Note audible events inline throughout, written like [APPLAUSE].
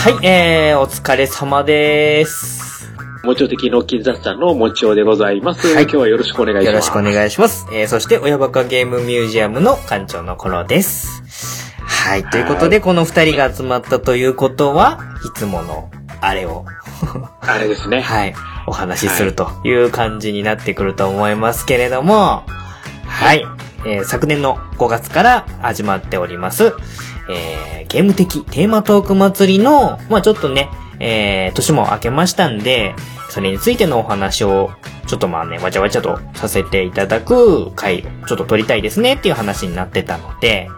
はい、えー、お疲れ様です。もちお的ノッキン雑談のもちおでございます。はい今日はよろしくお願いします。よろしくお願いします。えー、そして、親バカゲームミュージアムの館長の頃です。はい、ということで、この二人が集まったということは、いつもの、あれを、あれですね。[LAUGHS] はい、お話しするという感じになってくると思いますけれども、はい、えー昨年の5月から始まっております、えーゲーム的テーマトーク祭りの、まあちょっとね、えー年も明けましたんで、それについてのお話を、ちょっとまあね、わちゃわちゃとさせていただく回、ちょっと撮りたいですねっていう話になってたので、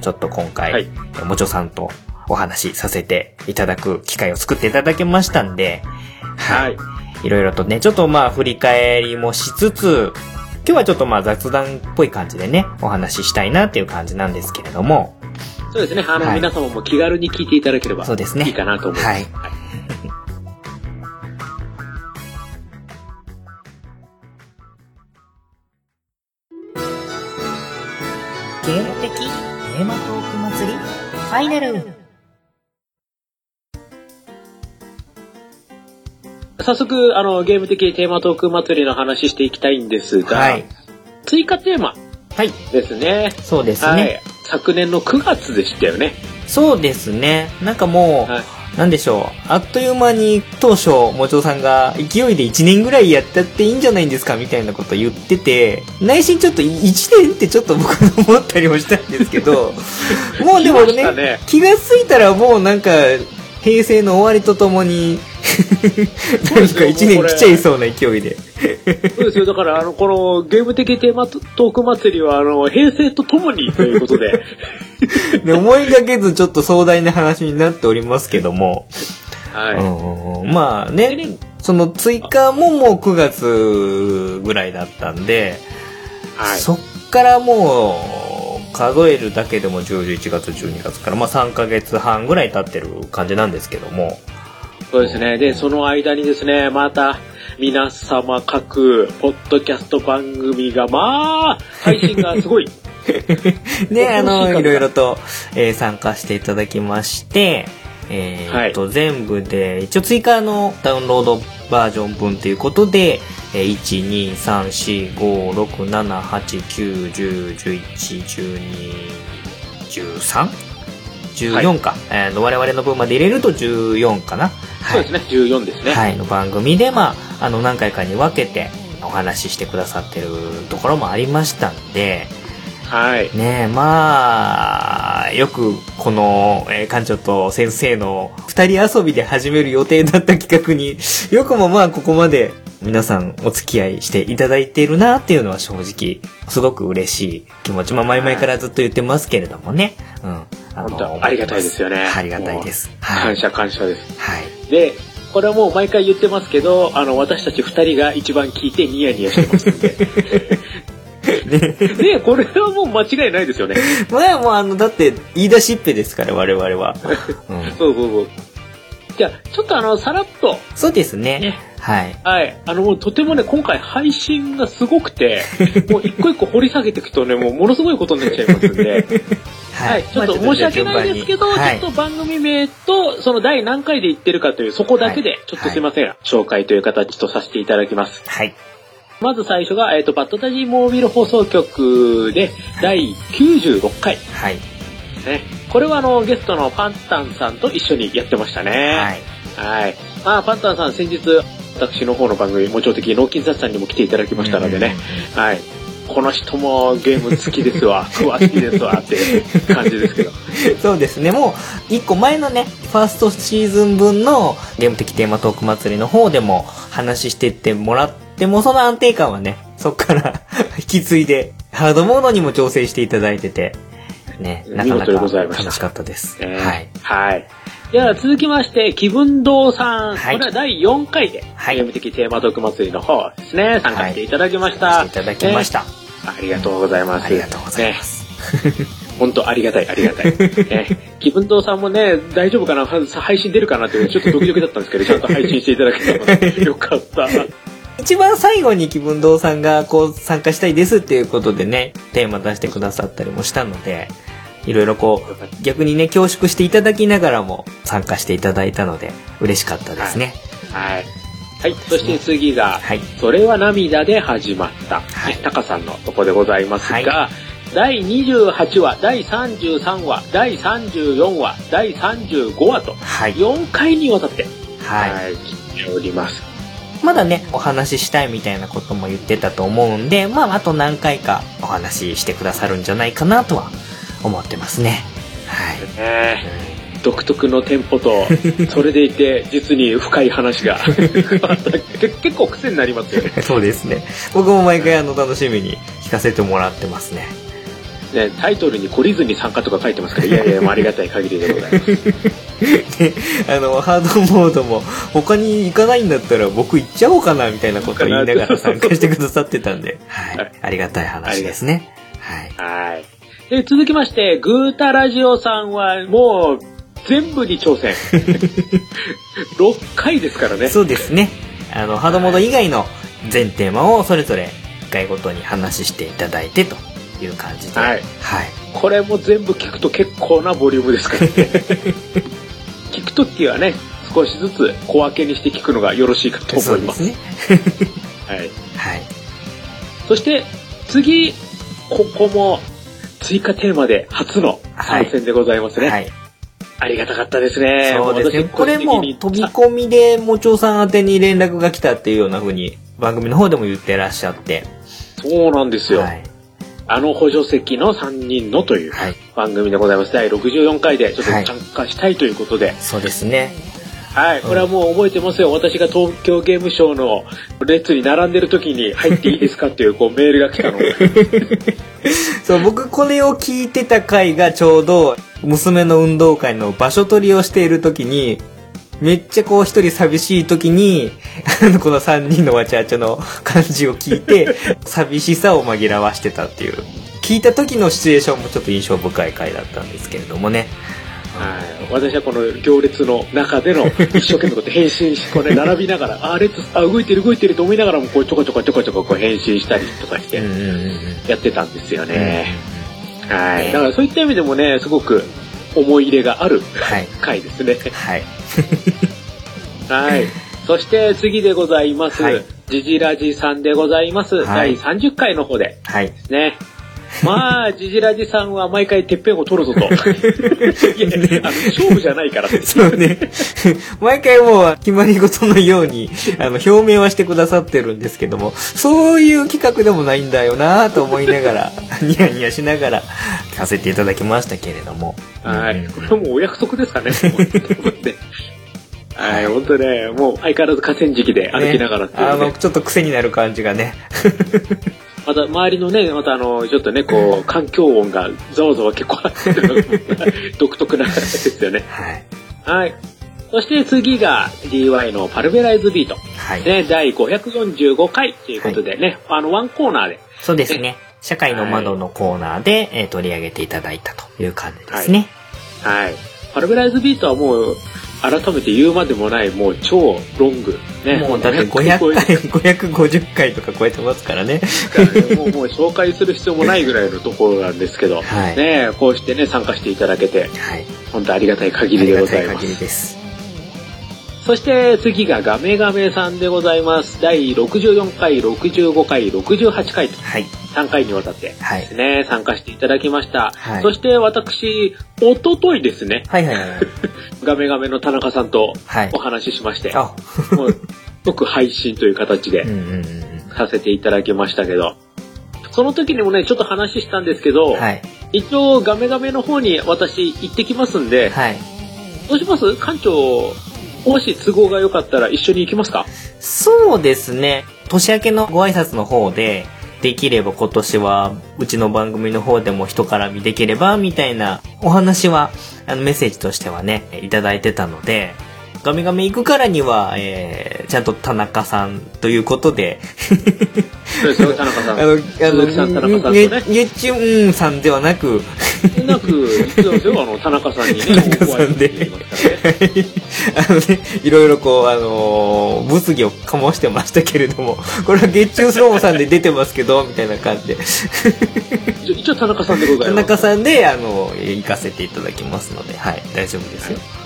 ちょっと今回、はいもちょさんとお話しさせていただく機会を作っていただけましたんで、はい。いろいろとね、ちょっとまあ振り返りもしつつ、今日はちょっとまあ雑談っぽい感じでね、お話ししたいなっていう感じなんですけれども、そうですね。あの、はい皆様も気軽に聞いていただければそうですねいいかなと思います。はいゲーム的テーマトーク祭りファイナル早速、あの、ゲーム的テーマトーク祭りの話していきたいんですが、はい。追加テーマはい。ですね。そうですね。はい。昨年の9月でしたよね。そうですね。なんかもう、はい。なんでしょう。あっという間に当初、もちおさんが勢いで1年ぐらいやったっていいんじゃないんですかみたいなこと言ってて、内心ちょっと1年ってちょっと僕思ったりもしたんですけど、[LAUGHS] もうでもねね気がついたらもうなんか、平成の終わりとともに、[LAUGHS] なんか1年来ちゃいそうな勢いで。そうですよ。だから、あの、このゲーム的テーマトーク祭りは、あの、平成とともにということで、[LAUGHS] で思いがけずちょっと壮大な話になっておりますけども、はい。まあね、その追加ももう9月ぐらいだったんで、はい。そっからもう数えるだけでも10、11月、12月から、まあ3ヶ月半ぐらい経ってる感じなんですけども、そうですね。で、その間にですね、また、皆様各、ポッドキャスト番組が、まあ、配信がすごい。で、[LAUGHS] あの、いろいろと、えー参加していただきまして、えーっと、全部で、一応追加のダウンロードバージョン分ということで、えー、1、2、3、4、5、6、7、8、9、10、11、12、13? 14か、えー我々の分まで入れると14かな。そうですね、14ですね。はい、の番組で、まあ、あの、何回かに分けてお話ししてくださってるところもありましたんで、はい。ねえ、まあ、よくこの、えー館長と先生の二人遊びで始める予定だった企画に、[LAUGHS] よくもまあここまで皆さんお付き合いしていただいているなっていうのは正直、すごく嬉しい気持ち。まあ前々からずっと言ってますけれどもね。うん。あ本当ありがたいですよねありがたいです。はい。感謝感謝です。はい。で、これはもう毎回言ってますけど、あの、私たち二人が一番聞いてニヤニヤしてますんで。[LAUGHS] ねこれはもう間違いないですよね。[LAUGHS] まあもうあの、だって言い出しっぺですから、我々は。[LAUGHS] うん。そうそうそう。じゃあ、ちょっとあの、さらっと、そうですね。ねはい。はい。あの、もうとてもね、今回配信がすごくて、[LAUGHS] もう一個一個掘り下げていくとね、もうものすごいことになっちゃいますんで、[LAUGHS] はい。ちょっと申し訳ないですけど、はいちょっと番組名と、その第何回で言ってるかという、そこだけで、ちょっとすいません、紹介という形とさせていただきます。はい。まず最初が、えっ、と、バッドタジーモービル放送局で、第96回はい。ね。これはあの、ゲストのパンタンさんと一緒にやってましたね。はい。はい。まあ、パンタンさん先日、私の方の番組、もちろん的、脳筋雑談にも来ていただきましたのでね。はい。この人もゲーム好きですわ、[LAUGHS] 詳しいですわ、っていう感じですけど。[LAUGHS] そうですね。もう、一個前のね、ファーストシーズン分のゲーム的テーマトーク祭りの方でも話してってもらっても、その安定感はね、そっから [LAUGHS] 引き継いで、ハードモードにも調整していただいてて、ね、なかなか楽しかったです。ねはい。はい。では続きまして、気分堂さん。はいこれは第4回で、はいゲーム的テーマトーク祭りの方ですね、参加していただきました。していただきました。ねありがとうございます。ありがとうございます。本当ありがたい、ありがたい。[LAUGHS] ね、気分堂さんもね、大丈夫かな？配信出るかなっていうちょっとドキドキだったんですけど、[LAUGHS] ちゃんと配信していただけたので、よかった。一番最後に気分堂さんがこう参加したいですっていうことでね、テーマ出してくださったりもしたので、いろいろこう、逆にね、恐縮していただきながらも参加していただいたので、嬉しかったですね。はい。はい。そして次が、はい。それは涙で始まった。はいタカさんのとこでございますが、は第28話、第33話、第34話、第35話と、はい。4回にわたって、はい。い、聞いております。まだね、お話ししたいみたいなことも言ってたと思うんで、まあ、あと何回かお話ししてくださるんじゃないかなとは思ってますね。はい。ね独特のテンポと、[LAUGHS] それでいて、実に深い話が、[LAUGHS] 結構癖になりますよね。そうですね。僕も毎回あの楽しみに聞かせてもらってますね。ね、タイトルに懲りずに参加とか書いてますから、いやいや、[LAUGHS] ありがたい限りでございます。で、あの、ハードモードも、他に行かないんだったら僕行っちゃおうかな、みたいなことを言いながら参加してくださってたんで、はい。ありがたい話ですね。はい。はい。で、続きまして、グータラジオさんは、もう、全部に挑戦。[LAUGHS] 6回ですからね。そうですね。あの、ハードモード以外の全テーマをそれぞれ1回ごとに話していただいてという感じで。はいはい。これも全部聞くと結構なボリュームですからね。[LAUGHS] 聞くときはね、少しずつ小分けにして聞くのがよろしいかと思います。そうですね。[LAUGHS] はい。はい。そして、次、ここも追加テーマで初の参戦でございますね。はい。ありがたかったですね。そうですね。私これも飛び込みでもちょうさん宛てに連絡が来たっていうような風に番組の方でも言ってらっしゃって。そうなんですよ。はい。あの補助席の3人のというはい。番組でございます。第64回でちょっとはい参加したいということで。そうですね。はい。これはもう覚えてますよ。私が東京ゲームショウの列に並んでる時に入っていいですかっていうこうメールが来たの。[LAUGHS] そう、僕これを聞いてた回がちょうど娘の運動会の場所取りをしている時に、めっちゃこう一人寂しい時に、あの、この三人のわちゃわちゃの感じを聞いて、[LAUGHS] 寂しさを紛らわしてたっていう。聞いた時のシチュエーションもちょっと印象深い回だったんですけれどもね。はい。私はこの行列の中での一生懸命こうやって返信し、こうね、[LAUGHS] 並びながら、あ、列、あ、動いてる動いてると思いながらも、こうちょこちょこちょこちょここう返信したりとかして。やってたんですようんね。はい。ねだからそういった意味でもね、すごく思い入れがあるはい。回ですね。はい。[LAUGHS] はい。そして次でございます。はいジジラジさんでございます。はい第30回の方ではい。すね。[LAUGHS] まあ、ジジラジさんは毎回てっぺんを取るぞと。[LAUGHS] いや、あの勝負じゃないから。そうね。[LAUGHS] 毎回もう決まり事のように、あの、表明はしてくださってるんですけども、そういう企画でもないんだよなと思いながら、ニヤニヤしながら聞かせていただきましたけれども。はい。うんこれはもうお約束ですかね。はい、本当ね、もう相変わらず河川敷で歩きながらっていうねねあの、ちょっと癖になる感じがね。また周りのね、またあの、ちょっとね、こう、環境音がざわざわ結構あって、[LAUGHS] 独特なですよね。はい。はい。そして次が DY のパルベライズビート。はい。ね、第545回ということでね、あの、ワンコーナーで。そうですね。社会の窓のコーナーで、えー取り上げていただいたという感じですね。はい。パルベライズビートはもう、改めて言うまでもない、もう超ロング。ね。もうだって500 500回、550回とか超えてますからね。もうもう紹介する必要もないぐらいのところなんですけど、はいねこうしてね、参加していただけて、はい。本当ありがたい限ありでございます。限りです。そして次がガメガメさんでございます。第64回、65回、68回とはい。3回にわたってはいですね、参加していただきました。はいそして私、おとといですね、はいはいはい。[LAUGHS] ガメガメの田中さんとはいお。話ししまして、あ、もう即配信という形でうんうんうんさせていただきましたけど、その時にもね、ちょっと話したんですけど、うん。はい。一応ガメガメの方に私行ってきますんで、はい。どうします？館長、もし都合が良かったら一緒に行きますか？そうですね。年明けのご挨拶の方で、できれば今年は、うちの番組の方でも人絡みできれば、みたいなお話は、あのメッセージとしてはね、いただいてたので、ガミガミ行くからには、えー、ちゃんと田中さんということで、そうですよ、田中さん。[LAUGHS] あの、あ鈴木さん田中さんとの、ねげ、げっちゅんさんではなく、なく、実はですよ、あの、田中さんにね、[LAUGHS] 田中さんでね。あのね、いろいろこう、あのー物議を醸してましたけれども、[LAUGHS] これは月中スローモさんで出てますけど、みたいな感じで。一応田中さんでござ田います。中さんで、あの、行かせていただきますので、はい、大丈夫ですよ。はい。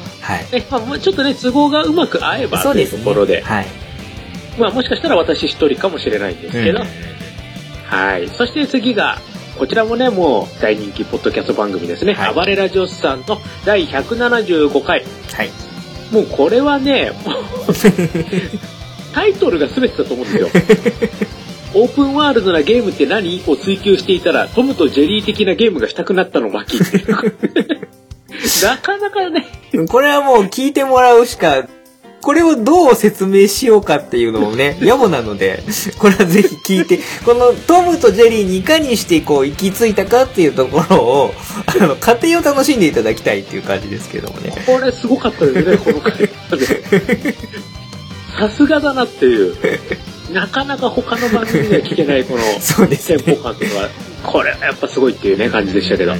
ねまあまあ、ちょっとね、都合がうまく合えばというそうですね。ところで、はい。まあ、もしかしたら私一人かもしれないんですけど、うんはい。そして次が、こちらもね、もう大人気ポッドキャスト番組ですね。はい暴れラジオスさんの第175回。はい。もうこれはね、[LAUGHS] タイトルが全てだと思うんですよ。オープンワールドなゲームって何？を追求していたら、トムとジェリー的なゲームがしたくなったの巻っていう。なかなかね、これはもう聞いてもらうしか、これをどう説明しようかっていうのもね、[LAUGHS] 野暮なので、これはぜひ聞いて、このトムとジェリーにいかにしてこう行き着いたかっていうところを、あの、過程を楽しんでいただきたいっていう感じですけどもね。これすごかったですね、この回。さすがだなっていう。なかなか他の番組では聞けないこの [LAUGHS] そうですねテンポ感とか、これはやっぱすごいっていうね、感じでしたけど、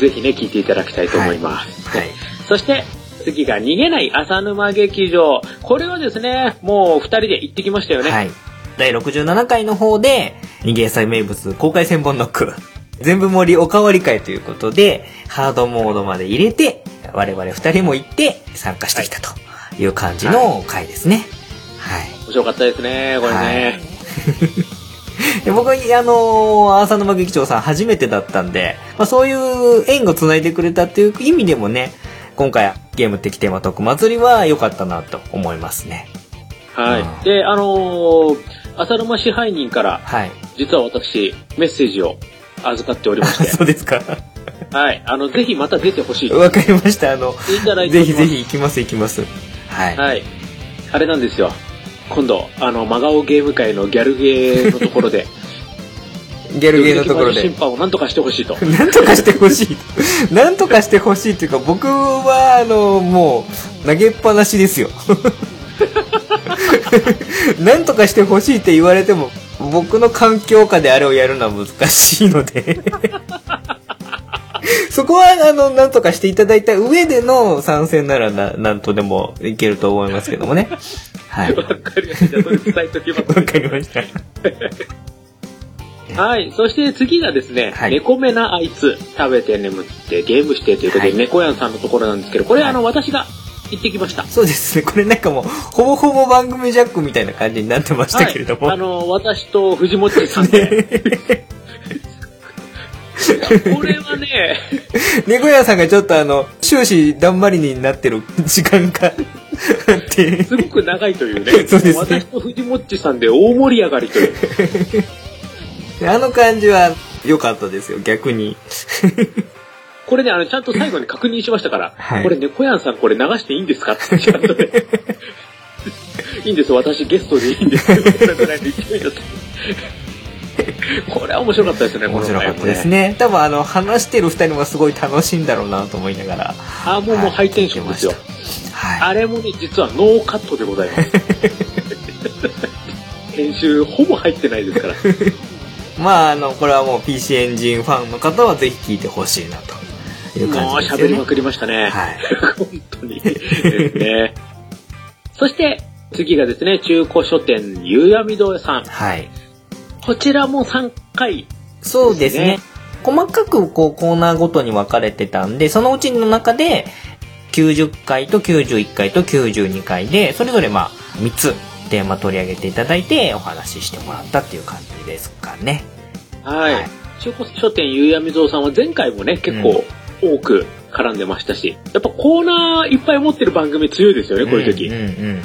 ぜひね、聞いていただきたいと思います。はい。そして、次が逃げない浅沼劇場。これはですね、もう二人で行ってきましたよね。はい。第67回の方で、逃げ祭名物公開千本ノック。全部盛りおかわり会ということで、ハードモードまで入れて、我々二人も行って参加してきたという感じの回ですね。はい。面白かったですね、これね。で僕、あのー、浅沼劇長さん初めてだったんで、まあ、そういう縁を繋いでくれたっていう意味でもね、今回ゲーム的テーマトーク祭りは良かったなと思いますね。はい。うんで、あのー浅沼支配人から、はい。実は私、メッセージを預かっておりまし [LAUGHS] そうですか。て、はい。あの、ぜひまた出てほしいとわかりました。あの、いぜひぜひ行きます行きます。はい。はい。あれなんですよ。今度、あの、真顔ゲーム界のギャルゲーのところで、[LAUGHS] ギャルゲーのところで審。判をなんとかしてほしいと。[LAUGHS] なんとかしてほしい。[LAUGHS] なんとかしてほしいっていうか、僕は、あの、もう、投げっぱなしですよ。なんとかしてほしいって言われても、僕の環境下であれをやるのは難しいので。そこは、あの、なんとかしていただいた上での参戦ならな、なんとでもいけると思いますけどもね。はい。わかりました。じゃあ、それ伝えときます。わかりました。はい。そして次がですね、はい猫目なあいつ、食べて眠ってゲームしてということで、はい猫やんさんのところなんですけど、これ、はいあの、私が行ってきました。そうですね。これなんかもう、ほぼほぼ番組ジャックみたいな感じになってましたけれども。はい、あの、私と藤本さんで、[LAUGHS] [LAUGHS] これはね、[LAUGHS] 猫屋さんがちょっとあの、終始だんまりになってる時間があって、すごく長いというね、[LAUGHS] そうですね私と藤本さんで大盛り上がりという。あの感じは良かったですよ、逆に。これね、あの、ちゃんと最後に確認しましたから、はいこれ猫やんさんこれ流していいんですか？ってちゃんとね。いいんですよ、私ゲストでいいんですよ。これぐらいで勢いだと [LAUGHS] これは面白かったですね、面白かったですね。ね。多分あの、話してる二人はすごい楽しいんだろうなと思いながら。あ、もうもうハイテンションですよ。はあれもね、実はノーカットでございます。[LAUGHS] 編集ほぼ入ってないですから。い。[LAUGHS] まああの、これはもう PC エンジンファンの方はぜひ聞いてほしいなというもう感じですよね。喋りまくりましたね。はい。本当に。ですね。そして、次がですね、中古書店、ゆうやみ堂さん。はい。こちらも3回。そうですね。細かくこうコーナーごとに分かれてたんで、そのうちの中で90回と91回と92回で、それぞれまあ3つテーマ取り上げていただいてお話ししてもらったっていう感じですかね。はい。はい中古書店、ゆうやみ堂さんは前回もね、結構多く絡んでましたし、やっぱコーナーいっぱい持ってる番組強いですよね、こういう時。うんうんうんうんうん。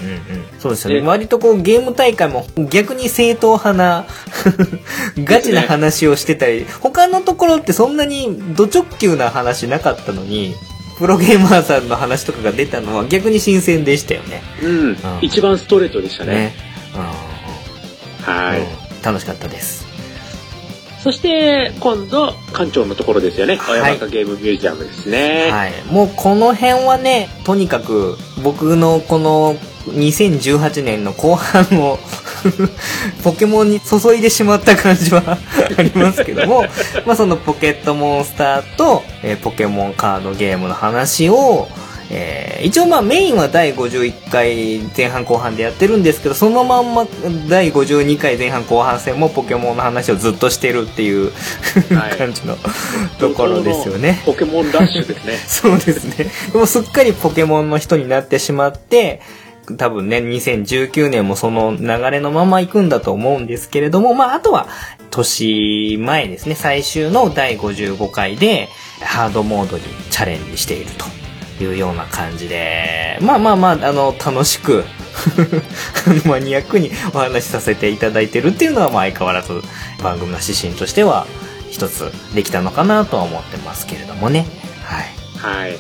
そうですよね。ね割とこうゲーム大会も逆に正統派な [LAUGHS] ガチな話をしてたり、他のところってそんなにド直球な話なかったのに、プロゲーマーさんの話とかが出たのは逆に新鮮でしたよね。うん。一番ストレートでしたね。ね。うんはい。うん楽しかったです。そして、今度、館長のところですよね。はいゲームミュージアムですね。はい。もうこの辺はね、とにかく僕のこの2018年の後半を [LAUGHS] ポケモンに注いでしまった感じは [LAUGHS] ありますけども、まあそのポケットモンスターと、えーポケモンカードゲームの話を、えー一応まあメインは第51回前半後半でやってるんですけど、そのまんま第52回前半後半戦もポケモンの話をずっとしてるっていう、はい感じのところですよね。ポケモンラッシュですね。[LAUGHS] そうですね。でもすっかりポケモンの人になってしまって、多分ね、2019年もその流れのまま行くんだと思うんですけれども、まあ、あとは、年前ですね、最終の第55回で、ハードモードにチャレンジしているというような感じで、まあまあまあ、あの、楽しく、[LAUGHS] マニアックにお話しさせていただいてるっていうのは、まあ相変わらず番組の指針としては、一つできたのかなとは思ってますけれどもね。はい。はい。うん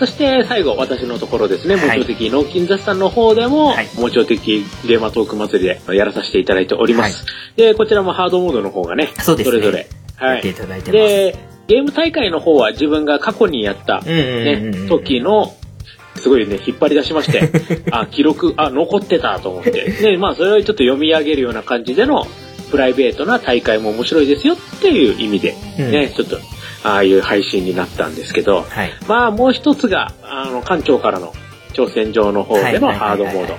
そして最後、私のところですね、はいモチョ的脳筋雑談の方でも、はいモチョ的ゲーマートーク祭りでやらさせていただいております。で、こちらもハードモードの方がね、そねれぞれ。やっていただいてます。で、ゲーム大会の方は自分が過去にやった、ね、時の、すごいね、引っ張り出しまして、[LAUGHS] あ、記録、あ、残ってたと思って。[LAUGHS] で、まあ、それをちょっと読み上げるような感じでの、プライベートな大会も面白いですよっていう意味で、うんね、ちょっと、ああいう配信になったんですけど、はい。まあ、もう一つが、あの、館長からの挑戦状の方でのハードモード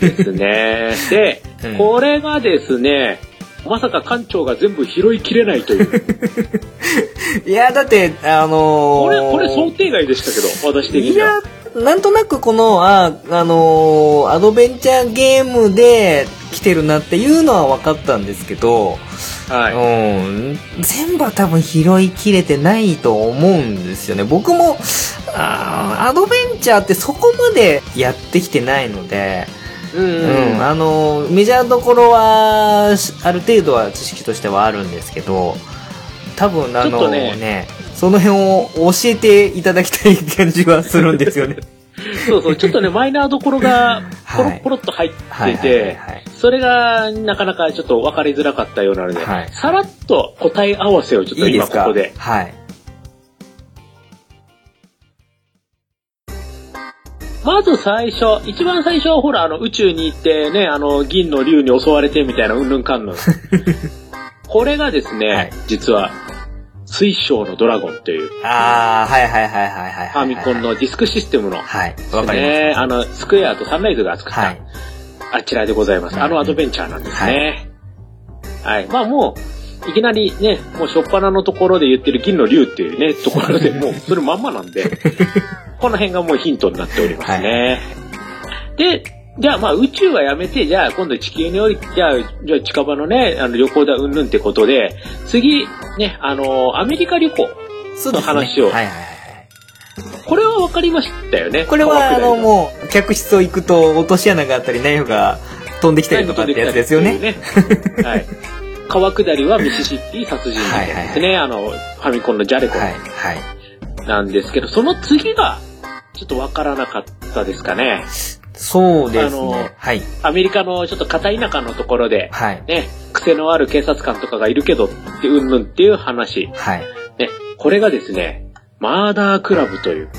ですね。[LAUGHS] で、うんこれがですね、まさか館長が全部拾いきれないという。[LAUGHS] いや、だって、あのーこれ、これ想定外でしたけど、私的いにはや。、なんとなくこの、あ、あのーアドベンチャーゲームで来てるなっていうのは分かったんですけど、はい。うん、全部は多分拾いきれてないと思うんですよね。僕も、あーアドベンチャーってそこまでやってきてないので、うんうん、あの、メジャーどころは、しある程度は知識としてはあるんですけど、多分あのとねね、その辺を教えていただきたい感じはするんですよね。[LAUGHS] そうそう、ちょっとね、マイナーどころが、ポロはいポロっと入っはいてて。それが、なかなかちょっと分かりづらかったようなので、はいさらっと答え合わせをちょっと今いいですか？ここで。はい。まず最初、一番最初はほら、あの、宇宙に行ってね、あの、銀の竜に襲われてみたいな、うんぬんかんぬん。[LAUGHS] これがですね、はい実は、水晶のドラゴンという、あー、はいはいはいはいはいはい。ファミコンのディスクシステムの、はい。わかりね、まあの、スクエアとサンライズが作っす。た、はい。あちらでございます。あのアドベンチャーなんですね。はい。まあもう、いきなりね、もう初っ端のところで言ってる銀の竜っていうね、[LAUGHS] ところでもうそれまんまなんで、[LAUGHS] この辺がもうヒントになっておりますね。で、じゃあまあ宇宙はやめて、じゃあ今度地球に降り、じゃあ、じゃあ近場のね、あの旅行だうんぬんってことで、次、ね、あのアメリカ旅行。そうですね。話をはいはいはい。これは分かりましたよね。これは、あの、もう、客室を行くと、落とし穴があったり、ナイフが飛んできたりとかってやつですよね。ね。[LAUGHS] はい。川下りはミシシッピ殺人事件ですね。あの、ファミコンのジャレコはい、はい。なんですけど、その次が、ちょっとわからなかったですかね。そうですね。はい。アメリカのちょっと片田舎のところで、はい。ね、癖のある警察官とかがいるけど、ってうんぬんっていう話。はい。ね、これがですね、マーダークラブという、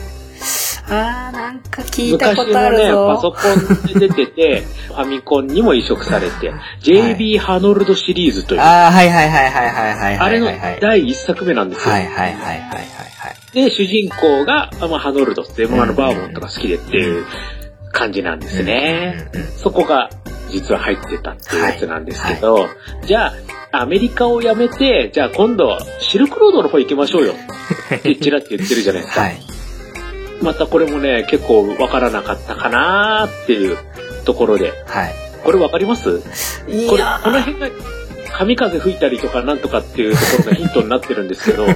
あー、なんか聞いた昔ことあるのね、パソぞ。コンで出てて、[LAUGHS] ファミコンにも移植されて、JB ハノルドシリーズという、あー、はいはいはいはいはいはいはい。あれの第一作目なんですよ。はいはいはいはいはい。で、主人公が、あまあ、ハノルドって、まあ、あの、うんバーボンとか好きでっていう感じなんですね。そこが、実は入ってたっていうやつなんですけど、じゃあ、アメリカを辞めて、じゃあ今度、シルクロードの方行きましょうよ。ってちらって言ってるじゃないですか。はい。またこれもね、結構わからなかったかなーっていうところで。はい。これわかります？これいや、この辺が、神風吹いたりとかなんとかっていうところがヒントになってるんですけど、[LAUGHS]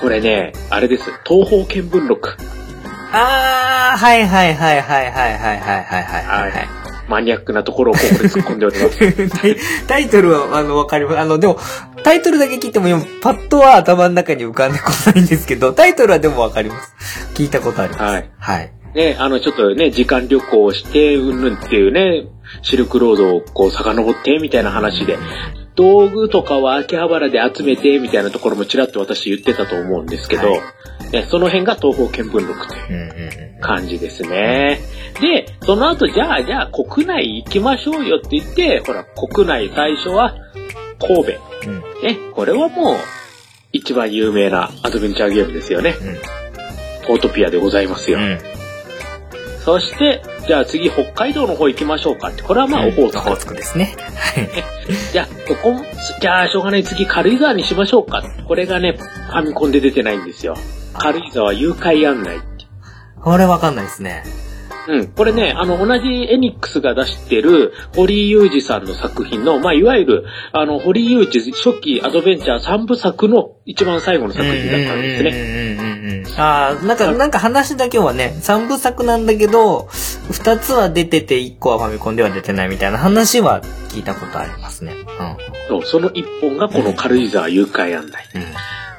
これね、あれです。東方見聞録。あー、はいはいはいはいはいはいはいはいはい。はいマニアックなところをここで突っ込んでおります。[LAUGHS] タイトルは、あの、わかります。あの、でも、タイトルだけ聞いても、今、パッとは頭の中に浮かんでこないんですけど、タイトルはでもわかります。聞いたことあります。はい。はい。ね、あの、ちょっとね、時間旅行をして、うんぬんっていうね、シルクロードをこう遡って、みたいな話で、道具とかは秋葉原で集めて、みたいなところもちらっと私言ってたと思うんですけど、はいねその辺が東方見聞録といううんうんうん。感じですね。で、その後、じゃあ、じゃあ、国内行きましょうよって言って、ほら、国内最初は神戸。うん。ね、これはもう、一番有名なアドベンチャーゲームですよね。ポートピアでございますよ。うん。そして、じゃあ次、北海道の方行きましょうかって。これはまあ、オホーツクオホーツクですね。はい。[LAUGHS] じゃあ、ここも、じゃあ、しょうがない。次、軽井沢にしましょうか。これがね、ファミコンで出てないんですよ。軽井沢誘拐案内って。これわかんないですね。うん。これね、あの、同じエニックスが出してる、堀井雄二さんの作品の、まあ、いわゆる、あの、堀井雄二初期アドベンチャー3部作の一番最後の作品だったんですね。ああ、なんか、なんか話だけはね、3部作なんだけど、2つは出てて1個はファミコンでは出てないみたいな話は聞いたことありますね。そう、その一本がこの軽井沢誘拐案内。うん。うん。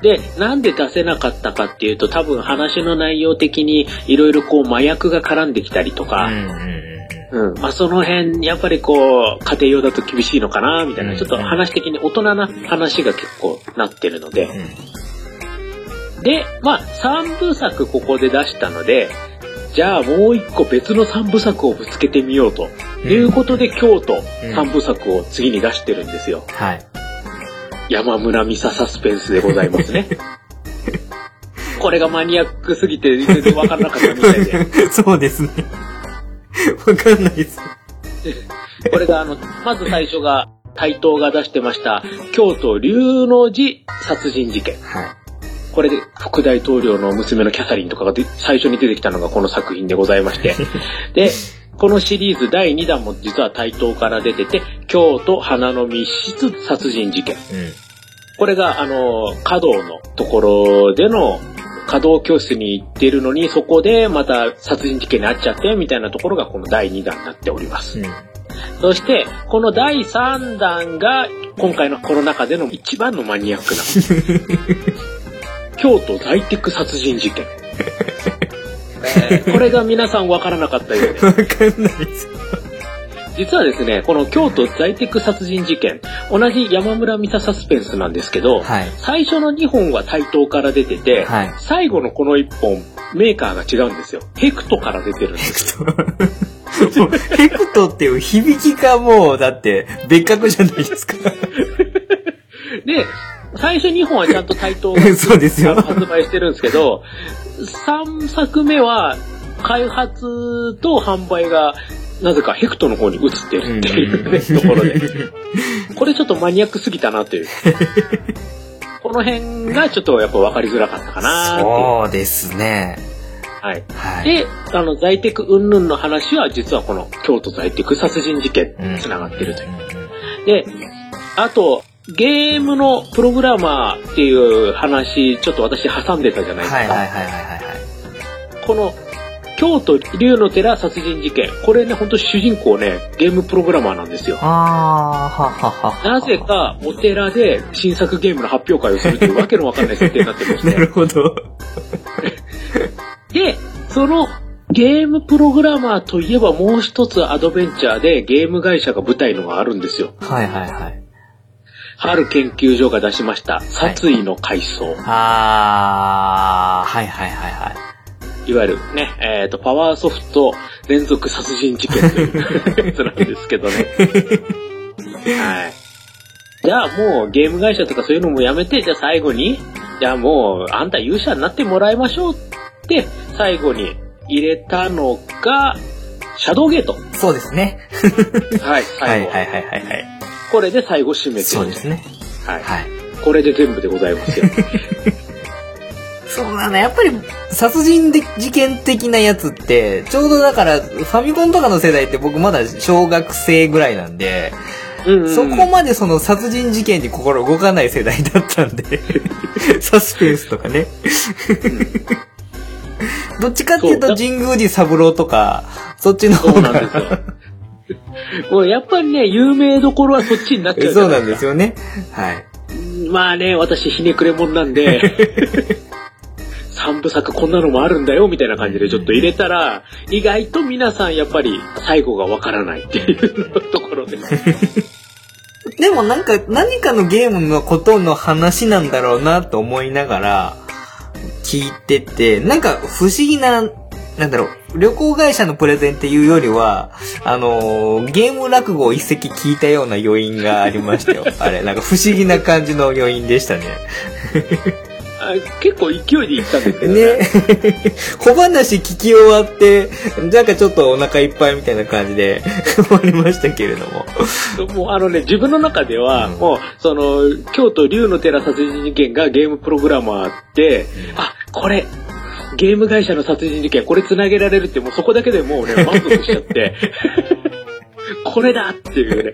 で、なんで出せなかったかっていうと、多分話の内容的にいろいろこう麻薬が絡んできたりとか、うんうんうんうん。まあ、その辺、やっぱりこう、家庭用だと厳しいのかな、みたいな、うんちょっと話的に大人な話が結構なってるので。で、まあ、3部作ここで出したので、じゃあもう一個別の3部作をぶつけてみようと。いうことで、京都3部作を次に出してるんですよ。はい。山村美沙サスペンスでございますね。[LAUGHS] これがマニアックすぎて全然わからなかったみたいで。[LAUGHS] そうですね。わかんないです。これがあの、まず最初が、台東が出してました、京都龍能寺殺人事件。はこれで副大統領の娘のキャサリンとかがで最初に出てきたのがこの作品でございまして。[LAUGHS] で、このシリーズ第2弾も実は台東から出てて、京都花の密室殺人事件。い。うん。これがあの、華道のところでの、華道教室に行ってるのに、そこでまた殺人事件に遭っちゃって、みたいなところがこの第2弾になっております。うん。そして、この第3弾が、今回のコロナ禍での一番のマニアックな。[LAUGHS] 京都在宅殺人事件。えーこれが皆さん分からなかったようで。わかんないです。実はですね、この京都在宅殺人事件、同じ山村美沙サスペンスなんですけど、はい。最初の2本は台東から出てて、はい最後のこの1本、メーカーが違うんですよ。ヘクトから出てるんです。もう [LAUGHS] ヘクトっていう響きがもう、だって、別格じゃないですか。[LAUGHS] で、最初2本はちゃんと台東がそうですよ。発売してるんですけど、3作目は開発と販売がなぜかヘクトの方に移ってるっていうね、ところで。これちょっとマニアックすぎたなという。この辺がちょっとやっぱ分かりづらかったかな。そうですね。はい。はい。で、あの、在宅云々の話は実はこの京都在宅殺人事件うんに繋がってるという。うんで、あと、ゲームのプログラマーっていう話、ちょっと私挟んでたじゃないですか。はいはいはいはいはいはい。この、京都竜の寺殺人事件。これね、ほんと主人公ね、ゲームプログラマーなんですよ。あー、はははは。なぜか、お寺で新作ゲームの発表会をするというわけのわかんない設定になってましなて。[LAUGHS] るほど。[LAUGHS] で、そのゲームプログラマーといえばもう一つアドベンチャーでゲーム会社が舞台のがあるんですよ。はいはいはい。春研究所が出しました、殺意の階層。あー、はいはいはいはい。いわゆるね、えっ、と、パワーソフト連続殺人事件という [LAUGHS] やつなんですけどね。はい。じゃあもうゲーム会社とかそういうのもやめて、じゃあ最後に、じゃあもうあんた勇者になってもらいましょうって、最後に入れたのが、シャドウゲート。そうですね。はい、はい最後。はいはいはいはい。これで最後締めてるそうですね。はい。はい。これで全部でございますよ。[LAUGHS] そうだね。やっぱり、殺人で事件的なやつって、ちょうどだから、ファミコンとかの世代って僕まだ小学生ぐらいなんで、うんうんそこまでその殺人事件に心動かない世代だったんで、[LAUGHS] サスペンスとかね。[LAUGHS] どっちかっていうと、神宮寺三郎とか、そっちの方そうなんですよが。。[LAUGHS] もうやっぱりね、有名どころはそっちになっちゃうじそうな。んですよね。はい。まあね、私ひねくれ者なんで、[LAUGHS] 三部作こんなのもあるんだよ、みたいな感じでちょっと入れたら、意外と皆さんやっぱり最後がわからないっていうところで。[LAUGHS] でもなんか、何かのゲームのことの話なんだろうなと思いながら、聞いてて、なんか不思議な、なんだろう、旅行会社のプレゼンっていうよりは、あのーゲーム落語を一席聞いたような余韻がありましたよ。[LAUGHS] あれ、なんか不思議な感じの余韻でしたね。あ結構勢いで行ったんですけどね。ね。小話聞き終わって、なんかちょっとお腹いっぱいみたいな感じで終わりましたけれども。もうあのね、自分の中では、うんもう、その、京都竜の寺殺人事件がゲームプログラマーって、あ、これ、ゲーム会社の殺人事件、これ繋げられるって、もうそこだけでもうね、[LAUGHS] 満足しちゃって、これだっていうね。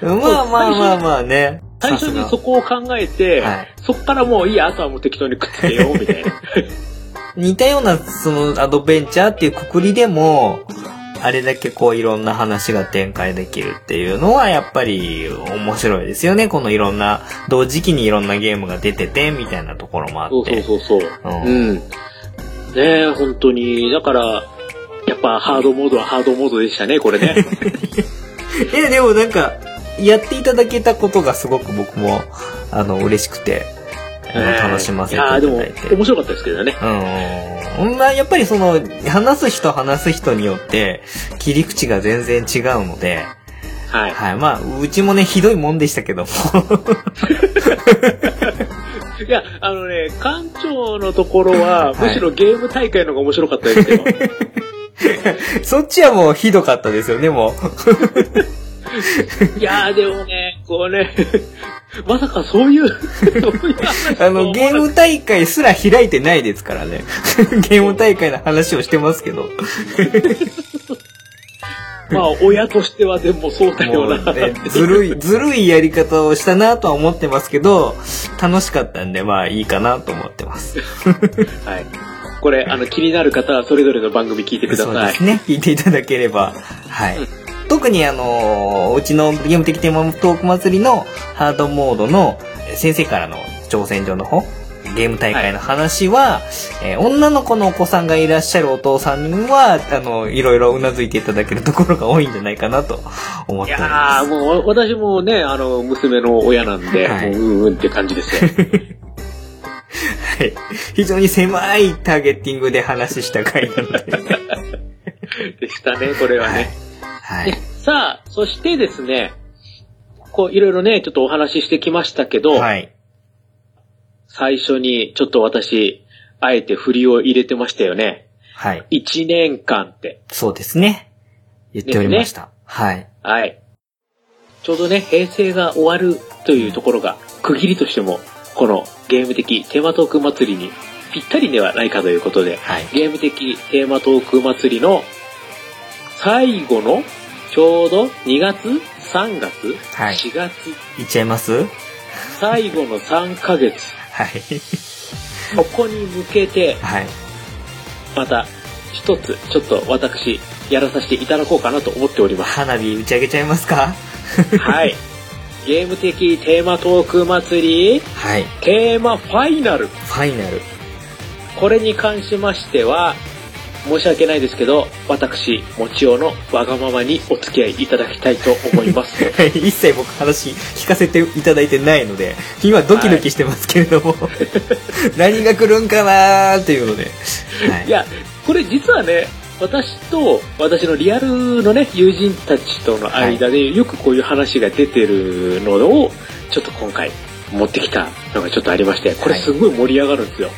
[LAUGHS] まあまあまあまあね。最初にそこを考えて、はいそこからもういいや、あとはもう適当にくっつけよう、みたいな。[LAUGHS] 似たような、その、アドベンチャーっていうくくりでも、あれだけこういろんな話が展開できるっていうのはやっぱり面白いですよね。このいろんな、同時期にいろんなゲームが出てて、みたいなところもあそうって。そうそうそう。うんうん。ねえ、本当に。だから、やっぱハードモードはハードモードでしたね、これね。[LAUGHS] いや、でもなんか、やっていただけたことがすごく僕も、あの、嬉しくて、楽しませていただいて。いやーでも、面白かったですけどね。うん。まあ、やっぱりその、話す人話す人によって、切り口が全然違うので、はい。はい。まあ、うちもね、ひどいもんでしたけども。[LAUGHS] いや、あのね、館長のところは、はいむしろゲーム大会の方が面白かったですけど。[LAUGHS] そっちはもうひどかったですよね、もう。[LAUGHS] いやーでもね、こうね、まさかそういう、[LAUGHS] あの、ゲーム大会すら開いてないですからね。[LAUGHS] ゲーム大会の話をしてますけど。[LAUGHS] まあ、親としてはでもそうだよな。ね、ずるい、ずるいやり方をしたなとは思ってますけど、楽しかったんで、まあいいかなと思ってます。はい。これ、あの、気になる方はそれぞれの番組聞いてください。そうですね。聞いていただければ。はい。特にあのーうちのゲーム的テーマトーク祭りのハードモードのえー先生からの挑戦状の方、ゲーム大会の話は、えー女の子のお子さんがいらっしゃるお父さんには、あの、いろいろうなずいていただけるところが多いんじゃないかなと思っいておりまやー、もう、私もね、あの、娘の親なんで、はいもう、うんうんって感じですよ。す。[LAUGHS] はい。非常に狭いターゲッティングで話した回なので。[LAUGHS] でしたね、これはね。はい。さあ、そしてですね、こう、いろいろね、ちょっとお話ししてきましたけど、はい。最初にちょっと私、あえて振りを入れてましたよね。はい。1年間って。そうですね。言っておりました。はい。はい。ちょうどね、平成が終わるというところが、区切りとしても、このゲーム的テーマトーク祭りにぴったりではないかということで、はい。ゲーム的テーマトーク祭りの最後のちょうど2月 ?3 月、はい ?4 月いっちゃいます？最後の3ヶ月、はい。ここに向けて、はい。また一つ、ちょっと私、やらさせていただこうかなと思っております。花火打ち上げちゃいますか？はい。[LAUGHS] ゲーム的テーマトーク祭り、はい。テーマファイナル。ファイナル。これに関しましては、申し訳ないですけど、私、もちおのわがままにお付き合いいただきたいと思います。は [LAUGHS] い一切僕話聞かせていただいてないので、今ドキドキしてますけれども、何が来るんかなーっていうので。はいいや、これ実はね、私と私のリアルのね、友人たちとの間でよくこういう話が出てるのを、ちょっと今回持ってきたのがちょっとありまして、これすごい盛り上がるんですよ。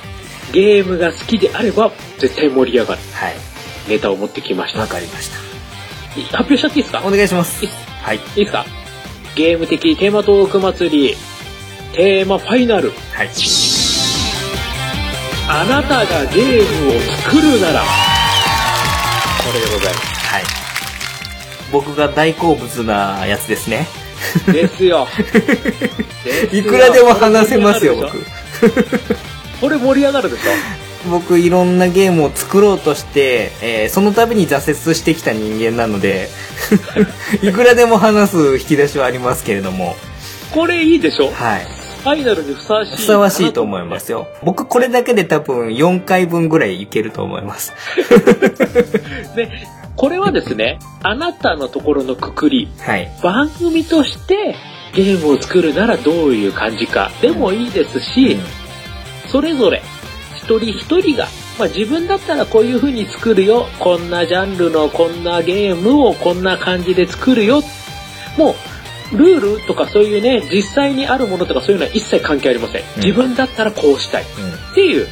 ゲームが好きであれば絶対盛り上がるはい。ネタを持ってきました。わかりました。発表しちゃっていいですか？お願いします。はい。いいですか？ゲーム的テーマトーク祭り、テーマファイナル。はい。あなたがゲームを作るなら、これでございまはい。僕が大好物なやつですね。す。ですよ。[LAUGHS] ですよいくらでも話せますよ、僕。これ盛り上がるでしょ？僕いろんなゲームを作ろうとして、えーその度に挫折してきた人間なので [LAUGHS] いくらでも話す引き出しはありますけれども。これいいでしょ？はい。ファイナルにふさわしい。ふさわしいと思いますよ。僕これだけで多分4回分ぐらいいけると思います。[LAUGHS] で、これはですね、あなたのところのくくり、はい。番組としてゲームを作るならどういう感じか。でもいいですし、それぞれ一人一人が、まあ、自分だったらこういう風に作るよこんなジャンルのこんなゲームをこんな感じで作るよもうルールとかそういうね実際にあるものとかそういうのは一切関係ありません自分だったらこうしたいっていう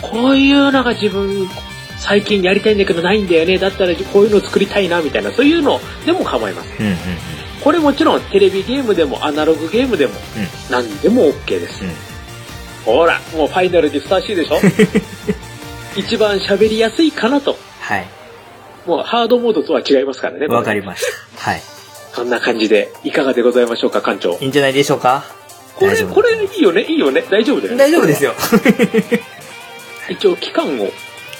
こういうのが自分最近やりたいんだけどないんだよねだったらこういうの作りたいなみたいなそういうのでも構いませんうん。うん。うん。これもちろんテレビゲームでもアナログゲームでもうん。何でも OK ですうん。ほら、もうファイナルにふさわしいでしょ？[LAUGHS] 一番喋りやすいかなと。はい。もうハードモードとは違いますからね。わかりす。ました。はい。そんな感じで、いかがでございましょうか、館長い。いんじゃないでしょうか？これ、大丈夫これいいよね、いいよね、大丈夫だよね。大丈夫ですよ。[LAUGHS] 一応期間を、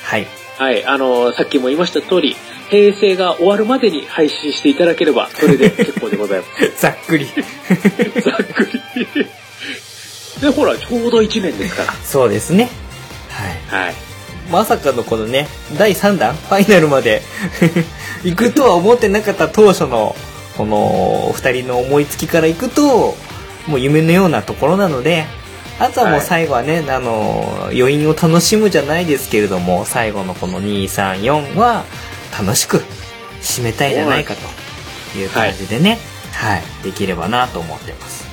はい。はい、あのーさっきも言いました通り、平成が終わるまでに配信していただければ、それで結構でございます。[LAUGHS] ざっくり。ざっくり。で、ほら、ちょうど1年ですか [LAUGHS] そうですね。はい。ら。はい。まさかのこのね、第3弾、ファイナルまで [LAUGHS] 行くとは思ってなかった当初の、この二人の思いつきから行くと、もう夢のようなところなので、あとはもう最後はね、あの、余韻を楽しむじゃないですけれども、最後のこの2、3、4は、楽しく締めたいじゃないかという感じでね、はい、できればなと思ってます。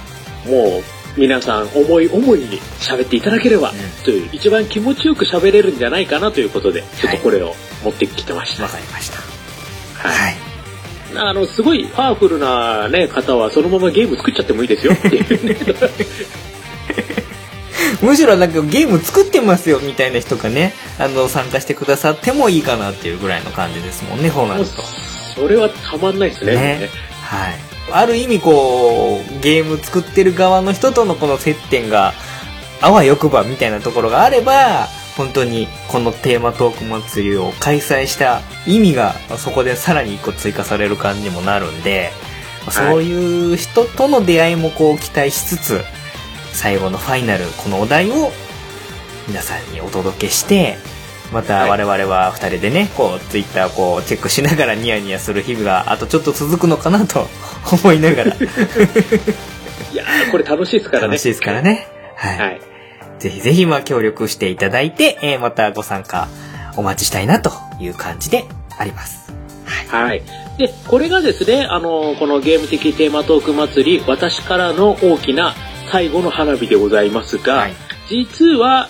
もう、皆さん思い思いに喋っていただければ、うんという、一番気持ちよく喋れるんじゃないかなということで、ちょっとこれを持ってきてました。わかりました。はい。はい。あの、すごいパワフルなね、方はそのままゲーム作っちゃってもいいですよっていうね。[LAUGHS] むしろなんかゲーム作ってますよみたいな人がね、あの、参加してくださってもいいかなっていうぐらいの感じですもんね、そうなると。それはたまんないですね。ねはい。ある意味こう、ゲーム作ってる側の人とのこの接点が、あわよくばみたいなところがあれば、本当にこのテーマトーク祭りを開催した意味がそこでさらに一個追加される感じにもなるんで、そういう人との出会いもこう期待しつつ、最後のファイナル、このお題を皆さんにお届けして、また我々は二人でね、こう、ツイッターこう、チェックしながらニヤニヤする日々が、あとちょっと続くのかなと [LAUGHS] 思いながら、いやーこれ楽しいですからね。楽しいですからね。はい。はい。ぜひぜひ、まあ、協力していただいて、えーまたご参加お待ちしたいなという感じであります。はい。で、これがですね、あの、このゲーム的テーマトーク祭り、私からの大きな最後の花火でございますが、はい。実は、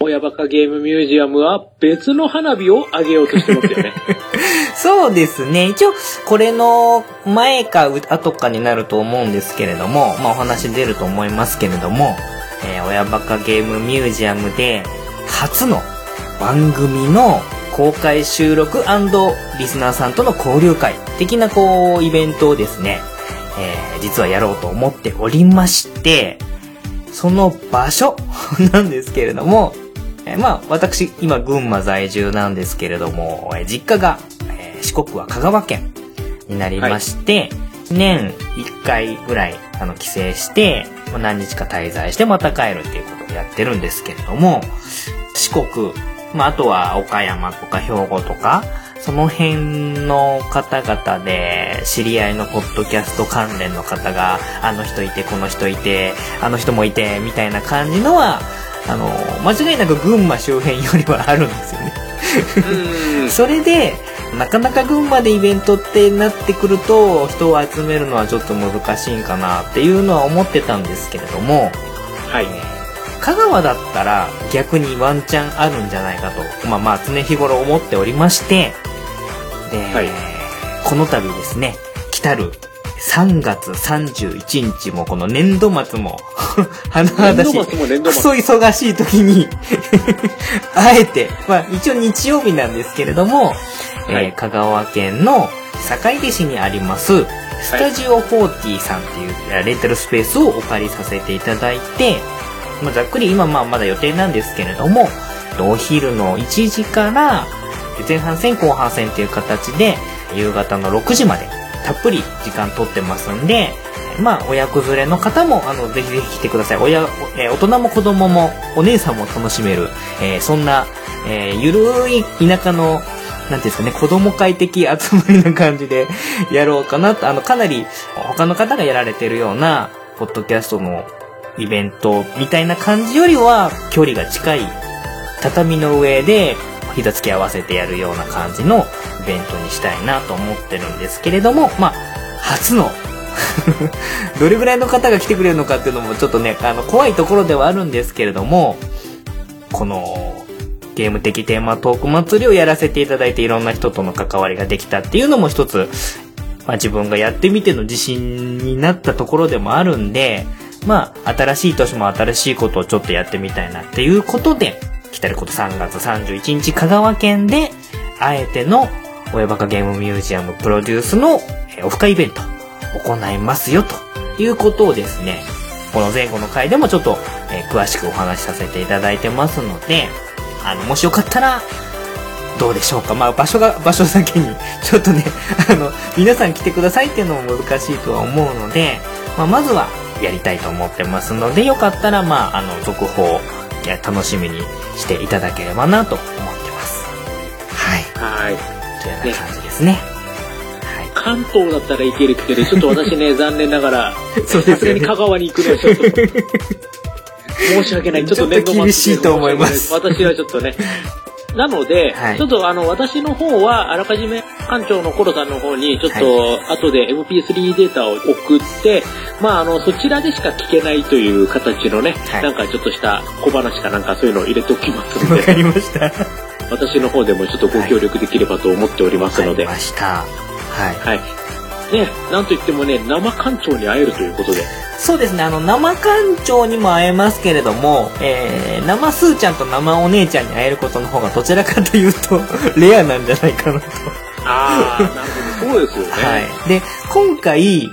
親バカゲームミュージアムは別の花火をあげようとしてますよね。[LAUGHS] そうですね。一応、これの前か後かになると思うんですけれども、まあお話出ると思いますけれども、えー親バカゲームミュージアムで初の番組の公開収録リスナーさんとの交流会的なこうイベントをですね、えー実はやろうと思っておりまして、その場所なんですけれども、まあ、私、今、群馬在住なんですけれども、え実家が、えー四国は香川県になりまして、年1回ぐらい、あの、帰省して、ま何日か滞在してまた帰るっていうことをやってるんですけれども、四国、まあ、あとは岡山とか兵庫とか、その辺の方々で、知り合いのポッドキャスト関連の方が、あの人いて、この人いて、あの人もいて、みたいな感じのは、あの、間違いなく群馬周辺よりはあるんですよね。うん。[LAUGHS] それで、なかなか群馬でイベントってなってくると、人を集めるのはちょっと難しいんかなっていうのは思ってたんですけれども、はい。香川だったら逆にワンチャンあるんじゃないかと、まあまあ常日頃思っておりまして、で、はいこの度ですね、来たる3月31日もこの年度末も、[LAUGHS] 甚だしク末ソ忙しい時に、[LAUGHS] あえて、まあ一応日曜日なんですけれども、えーはい。香川県の坂出市にあります、スタジオ40さんっていうえーレンタルスペースをお借りさせていただいて、まあ、ざっくり今まあまだ予定なんですけれども、お昼の1時から前半戦後半戦っていう形で夕方の6時までたっぷり時間取ってますんで、まあ親子連れの方もあのぜひぜひ来てください。親、えー大人も子供もお姉さんも楽しめる、えーそんな、えーゆるい田舎の、ていうんですかね、子供会的集まりな感じで [LAUGHS] やろうかなと、あの、かなり他の方がやられてるような、ポッドキャストのイベントみたいな感じよりは、距離が近い、畳の上で、膝つき合わせてやるような感じのイベントにしたいなと思ってるんですけれども、まあ、初の [LAUGHS] どれぐらいの方が来てくれるのかっていうのもちょっとね、あの、怖いところではあるんですけれども、この、ゲーム的テーマトーク祭りをやらせていただいていろんな人との関わりができたっていうのも一つ、まあ自分がやってみての自信になったところでもあるんで、まあ新しい年も新しいことをちょっとやってみたいなっていうことで、来たること3月31日香川県で、あえての親バカゲームミュージアムプロデュースのオフ会イベント行いますよということをですね、この前後の回でもちょっと、えー、詳しくお話しさせていただいてますので、あの、もしよかったら、どうでしょうか。まあ、場所が、[LAUGHS] 場所だけに、ちょっとね、[LAUGHS] あの、皆さん来てくださいっていうのも難しいとは思うので、まあ、まずはやりたいと思ってますので、よかったら、まあ、あの、続報、いや、楽しみにしていただければなと思ってます。はい。はい。というような感じですね。ねはい。関東だったらいけるけど、ちょっと私ね、[LAUGHS] 残念ながら、そうですよね。香川に行くのはちょっと。[LAUGHS] 申し訳ない。ちょっと年度厳しいと思います。私はちょっとね。なので、はい、ちょっとあの、私の方は、あらかじめ、館長のコロさんの方に、ちょっと、後で MP3 データを送って、まあ、あの、そちらでしか聞けないという形のね、はい、なんかちょっとした小話かなんかそういうのを入れておきますので。わかりました。私の方でもちょっとご協力できればと思っておりますので。はい、ました。はい。はい。ね、なんといってもね、生館長に会えるということで。そうですね、あの、生館長にも会えますけれども、えー、生すーちゃんと生お姉ちゃんに会えることの方がどちらかというと、[LAUGHS] レアなんじゃないかなと。ああ、なるほど、そうですよね。はい。で、今回、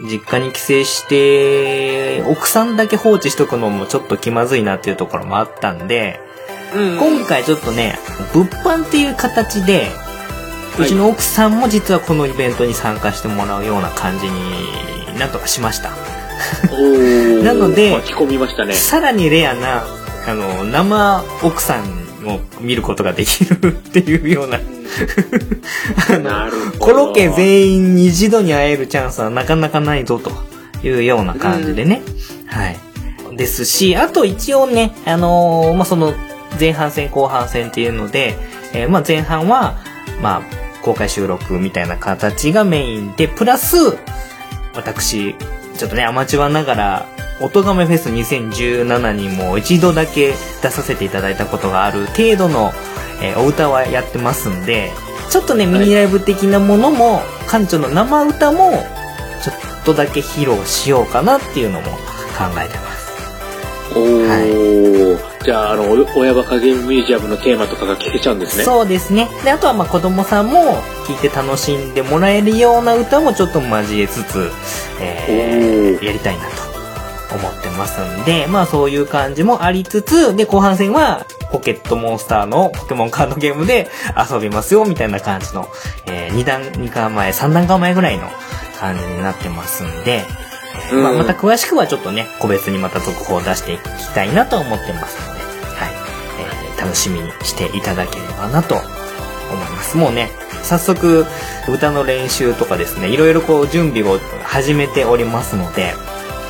実家に帰省して、奥さんだけ放置しとくのもちょっと気まずいなっていうところもあったんで、うん、今回ちょっとね、物販っていう形で、うちの奥さんも実はこのイベントに参加してもらうような感じになんとかしました。[LAUGHS] なので、巻き込みましたね。さらにレアな、あの、生奥さんを見ることができるっていうような。[LAUGHS] コロケ全員に一度に会えるチャンスはなかなかないぞというような感じでね。はい。ですし、あと一応ね、あのー、まあ、その前半戦後半戦っていうので、えー、まあ、前半は、まあ、公開収録みたいな形がメインで、プラス、私、ちょっとね、アマチュアながら、音亀フェス2017にも一度だけ出させていただいたことがある程度の、えー、お歌はやってますんで、ちょっとね、ミニライブ的なものも、館長の生歌も、ちょっとだけ披露しようかなっていうのも考えてます。おー。はいじゃあ、あの、親バカゲームミュージアムのテーマとかが聞けちゃうんですね。そうですね。で、あとはまあ子供さんも聴いて楽しんでもらえるような歌もちょっと交えつつ、えー、やりたいなと思ってますんで、まあそういう感じもありつつ、で、後半戦はポケットモンスターのポケモンカードゲームで遊びますよ、みたいな感じの、えー、2段、2巻前、3段階前ぐらいの感じになってますんで、まあ、また詳しくはちょっとね、個別にまた続報を出していきたいなと思ってますので、はい。えー、楽しみにしていただければなと思います。もうね、早速、歌の練習とかですね、いろいろこう準備を始めておりますので、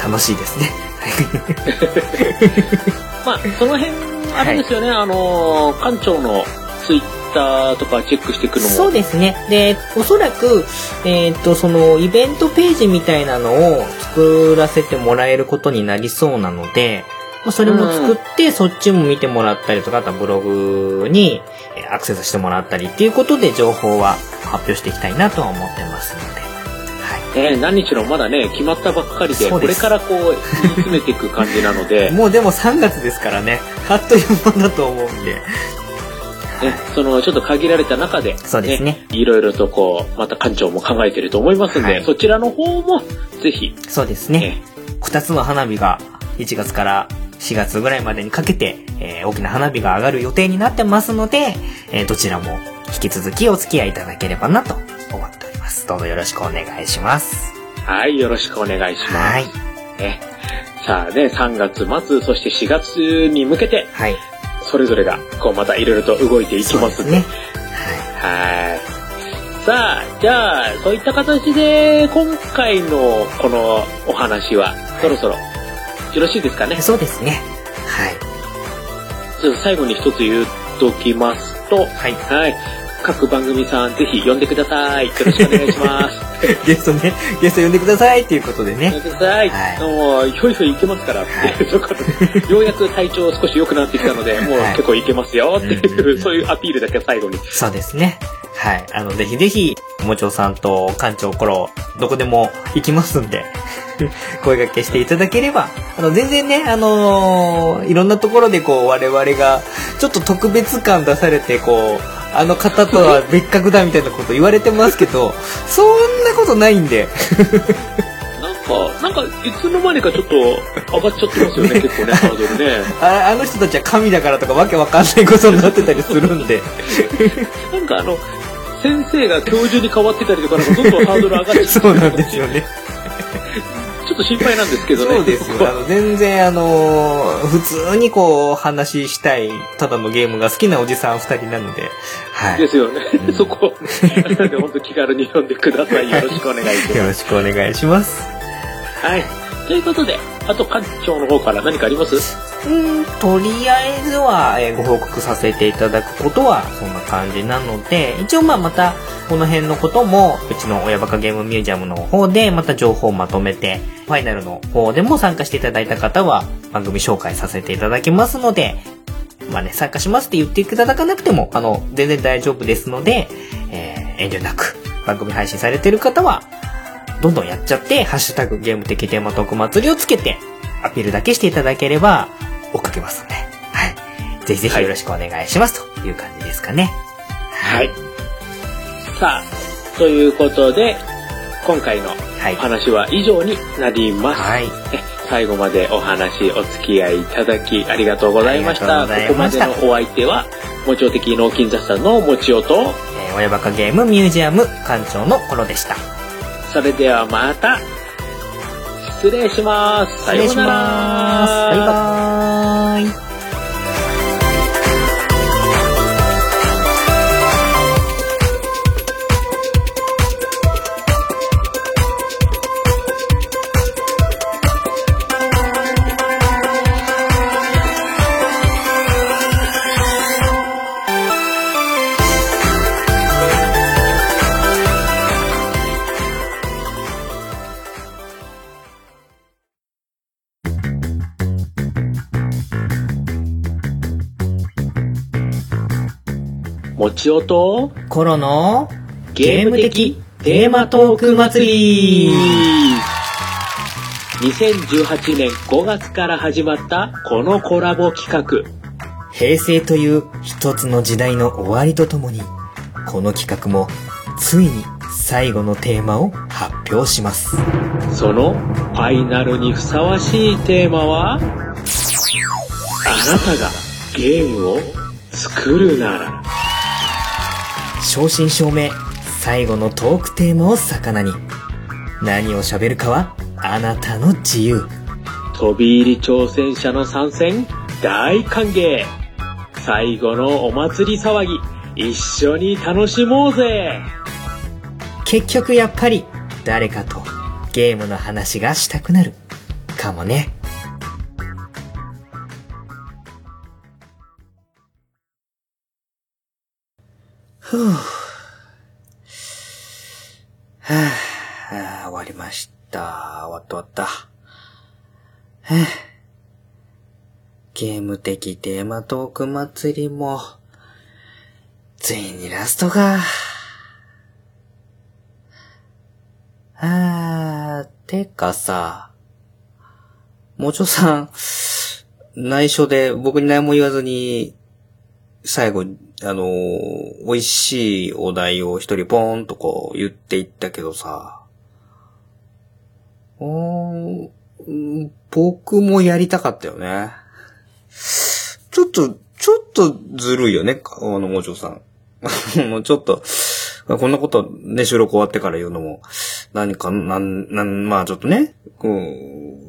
楽しいですね。[LAUGHS] まあ、その辺、あれですよね、はい、あの、館長のツイッターとかチェックしていくのも。そうですね。でおそらく、えっ、ー、とそのイベントページみたいなのを作らせてもらえることになりそうなので、まあ、それも作って、うん、そっちも見てもらったりとかあとはブログにアクセスしてもらったりっていうことで情報は発表していきたいなとは思ってますので。えー、何日のまだね、決まったばっかりで、これからこう、言い詰めていく感じなので。[LAUGHS] もうでも3月ですからね、あっという間だと思うんで、ね、そのちょっと限られた中で、ね、そうですね。いろいろとこう、また館長も考えていると思いますんで、はい、そちらの方もぜひ。そうですね。二つの花火が1月から4月ぐらいまでにかけて、えー、大きな花火が上がる予定になってますので、えー、どちらも引き続きお付き合いいただければなと思っております。どうぞよろしくお願いします。はい、よろしくお願いします。はい。ね、さあね、3月末、そして4月に向けて、はい。それぞれがこうまたいろいろと動いていきますね。はい。さあ、じゃあ、そういった形で、今回のこのお話は、そろそろ、よろしいですかね？そうですね。はい。ちょっと最後に一つ言っときますと、はい。はい。各番組さん、ぜひ呼んでください。よろしくお願いします。[LAUGHS] ゲストね、ゲスト呼んでくださいっていうことで呼んね。でください。はいもう、ひょいひょいいけますから、はい [LAUGHS] っていうことでようやく体調少し良くなってきたので、もうはい結構いけますよっていう、うんそういうアピールだけ最後に。そうですね。はい。あの、ぜひぜひ、もちょさんと館長コロ、どこでも行きますんで、[LAUGHS] 声掛けしていただければ、あの、全然ね、あのーいろんなところでこう、我々が、ちょっと特別感出されて、こう、あの方とは別格だみたいなこと言われてますけど、そんなことないんで。なんか、なんか、いつの間にかちょっと上がっちゃってますよね、ね結構ね、ハードルね。[LAUGHS] ああの人たちは神だからとかわけわかんないことになってたりするんで。[LAUGHS] なんかあの、先生が教授に変わってたりとか、なんかどんどんハードル上がってそうなんですよね。ちょっと心配なんですけどね。そうですよ。[LAUGHS] あの、全然あのー普通にこう、話したい、ただのゲームが好きなおじさん二人なので、はい。ですよねう。んそこ、なんで本当気軽に読んでください。[LAUGHS] よろしくお願いしよろます。しくお願いします。はい。ということで、あと館長の方から何かあります？うん、とりあえずは、えーご報告させていただくことはそんな感じなので、一応まあまたこの辺のこともうちの親バカゲームミュージアムの方でまた情報をまとめて、ファイナルの方でも参加していただいた方は番組紹介させていただきますので、まあね、参加しますって言っていただかなくても、あの、全然大丈夫ですので、えー遠慮なく番組配信されてる方は、どんどんやっちゃって、ハッシュタグゲーム的テーマトーク祭りをつけて、アピールだけしていただければ、かけますので、はい。ぜひぜひよろしくお願いします、という感じですかね。はい。さあ、ということで、今回のはい。お話は以上になります。はい。え最後までお話お付き合いいただきありがとうございました。したここまでのお相手は、もちお的脳筋雑談のもちおと、えー、親バカゲームミュージアム館長の頃でした。それではまた、失礼します。さようなら。もちおと、コロのゲーム的？テーマトーク祭り2018年5月から始まったこのコラボ企画。平成という一つの時代の終わりとともに、この企画もついに最後のテーマを発表します。そのファイナルにふさわしいテーマは、あなたがゲームを作るなら。正真正銘、最後のトークテーマを魚に、何を喋るかはあなたの自由。飛び入り挑戦者の参戦大歓迎最後のお祭り騒ぎ一緒に楽しもうぜ結局やっぱり誰かとゲームの話がしたくなる。かもね。ふぅ。はぁ、あ終わりました。終わった終わった。はぁゲーム的テーマトーク祭りも、ついにラストか。あー、てかさ、もちょさん、内緒で僕に何も言わずに、最後、あのー美味しいお題を一人ポーンとこう言っていったけどさ、うーん僕もやりたかったよね。ちょっと、ちょっとずるいよね、あの、もちょさん。[LAUGHS] もうちょっと、こんなことね、収録終わってから言うのも、何か、なん、なん、まあちょっとね、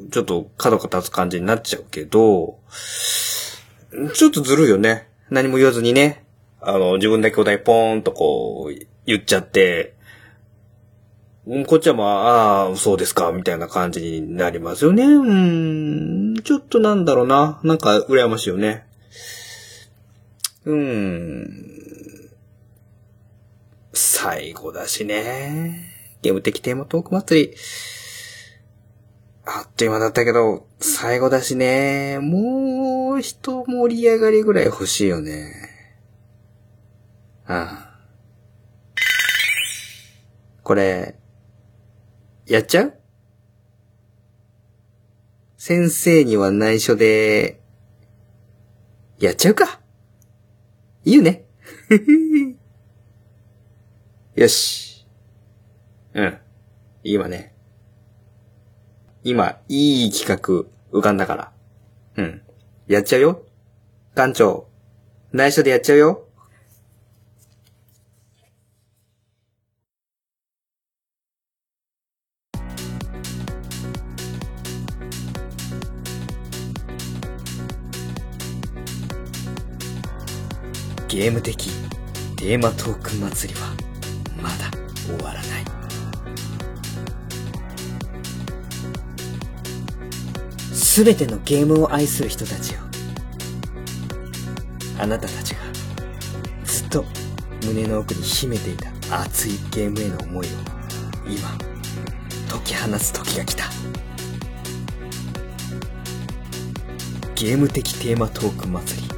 う、ちょっと角が立つ感じになっちゃうけど、ちょっとずるいよね。何も言わずにね。あの、自分だけお題ポーンとこう、言っちゃって、こっちはまあ、ああ、そうですか、みたいな感じになりますよね。うん、ちょっとなんだろうな。なんか、羨ましいよね。うん。最後だしね。ゲーム的テーマトーク祭り。あっという間だったけど、最後だしね。もう、一盛り上がりぐらい欲しいよね。ああ。これ、やっちゃう？先生には内緒で、やっちゃうか？いいね。[LAUGHS] よし。うん。いいわね。今、いい企画浮かんだから。うん。やっちゃうよ。館長、内緒でやっちゃうよ。ゲーム的テーマトーク祭りはまだ終わらない。すべてのゲームを愛する人たちよあなたたちがずっと胸の奥に秘めていた熱いゲームへの思いを今解き放つ時が来た。ゲーム的テーマトーク祭り。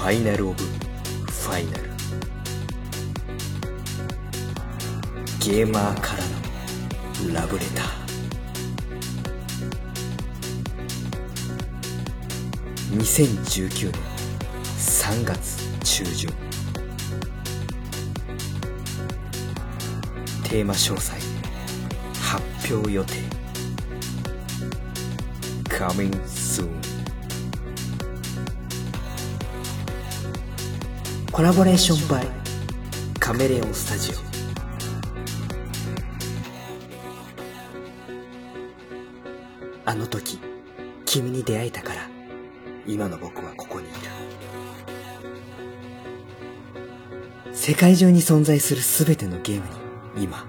ファイナルオブファイナルゲーマーからのラブレター。2019年3月中旬。テーマ詳細。発表予定。Coming コラボレーションバイ。カメレオンスタジオ。あの時君に出会えたから今の僕はここにいる世界中に存在する全てのゲームに今